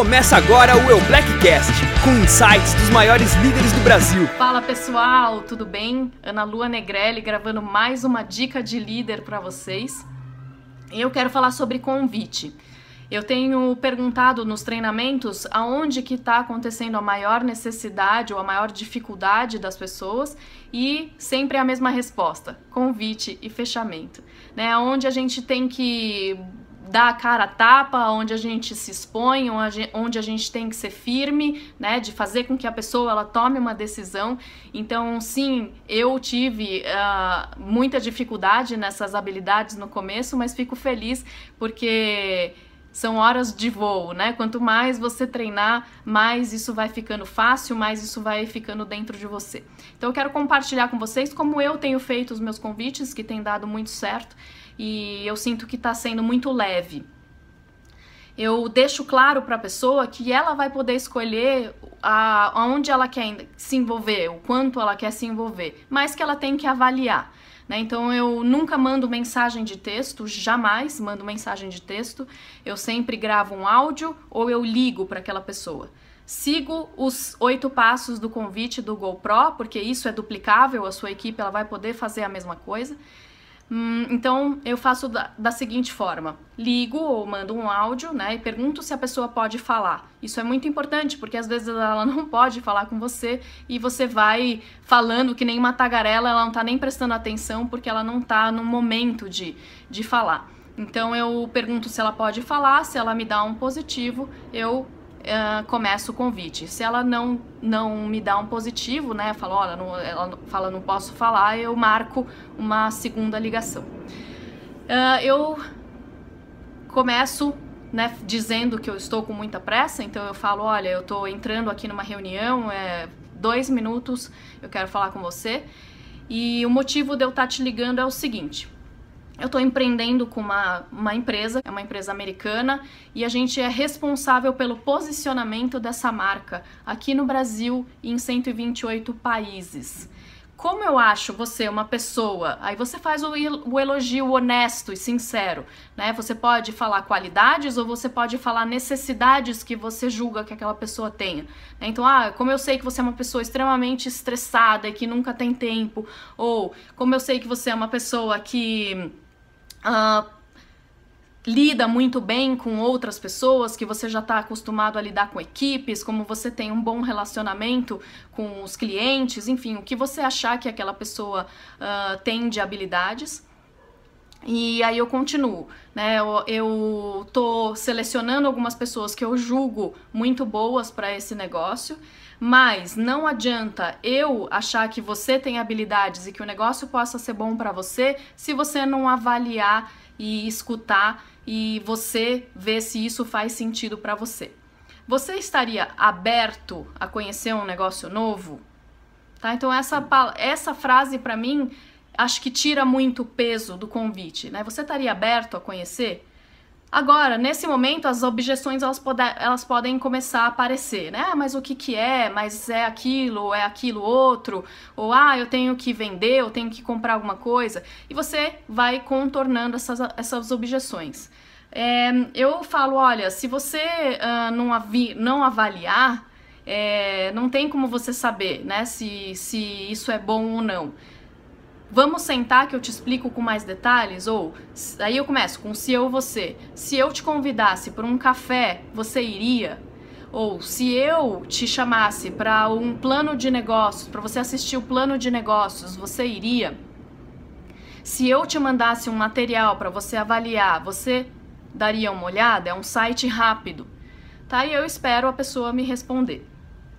Começa agora o Eu Blackcast, com insights dos maiores líderes do Brasil. Fala pessoal, tudo bem? Ana Lua Negrelli gravando mais uma dica de líder para vocês. Eu quero falar sobre convite. Eu tenho perguntado nos treinamentos aonde que está acontecendo a maior necessidade ou a maior dificuldade das pessoas e sempre a mesma resposta: convite e fechamento. Né? Onde a gente tem que dar a cara a tapa, onde a gente se expõe, onde a gente tem que ser firme, né, de fazer com que a pessoa ela tome uma decisão. Então, sim, eu tive uh, muita dificuldade nessas habilidades no começo, mas fico feliz porque são horas de voo, né? Quanto mais você treinar, mais isso vai ficando fácil, mais isso vai ficando dentro de você. Então eu quero compartilhar com vocês como eu tenho feito os meus convites, que tem dado muito certo, e eu sinto que está sendo muito leve. Eu deixo claro para a pessoa que ela vai poder escolher aonde ela quer se envolver, o quanto ela quer se envolver, mas que ela tem que avaliar. Né? Então eu nunca mando mensagem de texto, jamais mando mensagem de texto. Eu sempre gravo um áudio ou eu ligo para aquela pessoa. Sigo os oito passos do convite do GoPro, porque isso é duplicável, a sua equipe ela vai poder fazer a mesma coisa. Hum, então eu faço da, da, seguinte forma: ligo ou mando um áudio, né, e pergunto se a pessoa pode falar. Isso é muito importante porque às vezes ela não pode falar com você e você vai falando que nem uma tagarela, ela não tá nem prestando atenção porque ela não tá no momento de, de falar. Então eu pergunto se ela pode falar, se ela me dá um positivo, eu uh, começa o convite. Se ela não, não me dá um positivo, né, fala, olha, não, ela fala não posso falar, eu marco uma segunda ligação. Uh, eu começo né, dizendo que eu estou com muita pressa, então eu falo, olha, eu estou entrando aqui numa reunião, é dois minutos, eu quero falar com você. E o motivo de eu estar te ligando é o seguinte: eu estou empreendendo com uma, uma empresa, é uma empresa americana, e a gente é responsável pelo posicionamento dessa marca aqui no Brasil e em 128 países. Como eu acho você uma pessoa, aí você faz o, o elogio honesto e sincero, né? Você pode falar qualidades ou você pode falar necessidades que você julga que aquela pessoa tenha. Né? Então, ah, como eu sei que você é uma pessoa extremamente estressada e que nunca tem tempo, ou como eu sei que você é uma pessoa que uh, lida muito bem com outras pessoas, que você já está acostumado a lidar com equipes, como você tem um bom relacionamento com os clientes, enfim, o que você achar que aquela pessoa uh, tem de habilidades. E aí eu continuo, né? Eu, eu tô selecionando algumas pessoas que eu julgo muito boas para esse negócio, mas não adianta eu achar que você tem habilidades e que o negócio possa ser bom para você se você não avaliar e escutar e você ver se isso faz sentido para você. Você estaria aberto a conhecer um negócio novo? Tá? Então essa essa frase para mim acho que tira muito peso do convite, né? Você estaria aberto a conhecer? Agora, nesse momento, as objeções elas, pode, elas podem começar a aparecer, né? Ah, mas o que, que é? Mas é aquilo, é aquilo outro? Ou, ah, eu tenho que vender, eu tenho que comprar alguma coisa. E você vai contornando essas, essas objeções. É, eu falo, olha, se você uh, não, avi, não avaliar, é, não tem como você saber, né, se, se isso é bom ou não. Vamos sentar que eu te explico com mais detalhes? Ou aí eu começo com se eu você. Se eu te convidasse para um café, você iria? Ou se eu te chamasse para um plano de negócios, para você assistir o plano de negócios, você iria? Se eu te mandasse um material para você avaliar, você daria uma olhada? É um site rápido. Tá? E eu espero a pessoa me responder.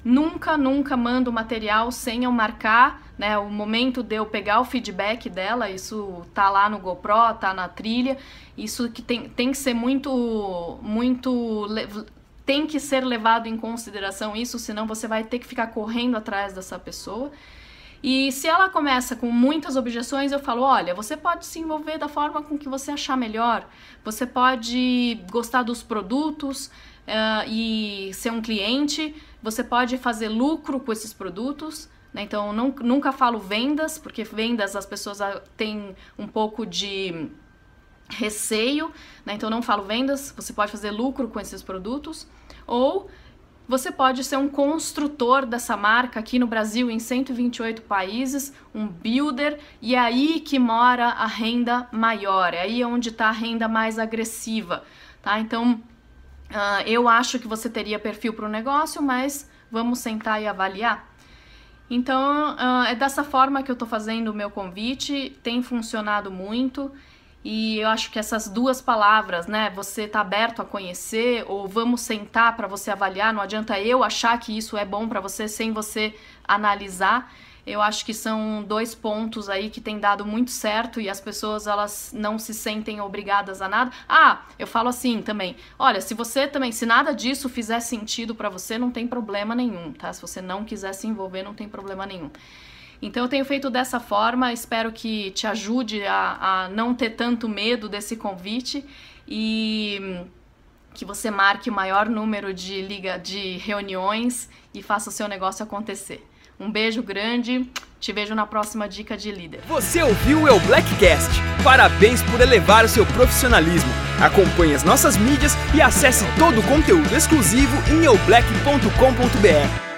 Nunca, nunca mando material sem eu marcar né, o momento de eu pegar o feedback dela. Isso tá lá no GoPro, tá na trilha. Isso que tem, tem que ser muito, muito. Tem que ser levado em consideração isso, senão você vai ter que ficar correndo atrás dessa pessoa. E se ela começa com muitas objeções, eu falo: olha, você pode se envolver da forma com que você achar melhor, você pode gostar dos produtos, uh, e ser um cliente, você pode fazer lucro com esses produtos. Né? Então, nunca falo vendas, porque vendas as pessoas têm um pouco de receio, né? então não falo vendas, você pode fazer lucro com esses produtos. Ou você pode ser um construtor dessa marca aqui no Brasil, em 128 países, um builder, e é aí que mora a renda maior, é aí onde está a renda mais agressiva, tá? Então, uh, eu acho que você teria perfil para o negócio, mas vamos sentar e avaliar. Então, uh, é dessa forma que eu estou fazendo o meu convite, tem funcionado muito. E eu acho que essas duas palavras, né, você tá aberto a conhecer ou vamos sentar para você avaliar, não adianta eu achar que isso é bom para você sem você analisar. Eu acho que são dois pontos aí que tem dado muito certo e as pessoas elas não se sentem obrigadas a nada. Ah, eu falo assim também. Olha, se você também, se nada disso fizer sentido para você, não tem problema nenhum, tá? Se você não quiser se envolver, não tem problema nenhum. Então eu tenho feito dessa forma, espero que te ajude a, a não ter tanto medo desse convite e que você marque o maior número de liga de reuniões e faça o seu negócio acontecer. Um beijo grande, te vejo na próxima dica de líder. Você ouviu o Blackcast? Parabéns por elevar o seu profissionalismo. Acompanhe as nossas mídias e acesse todo o conteúdo exclusivo em eublack.com.br.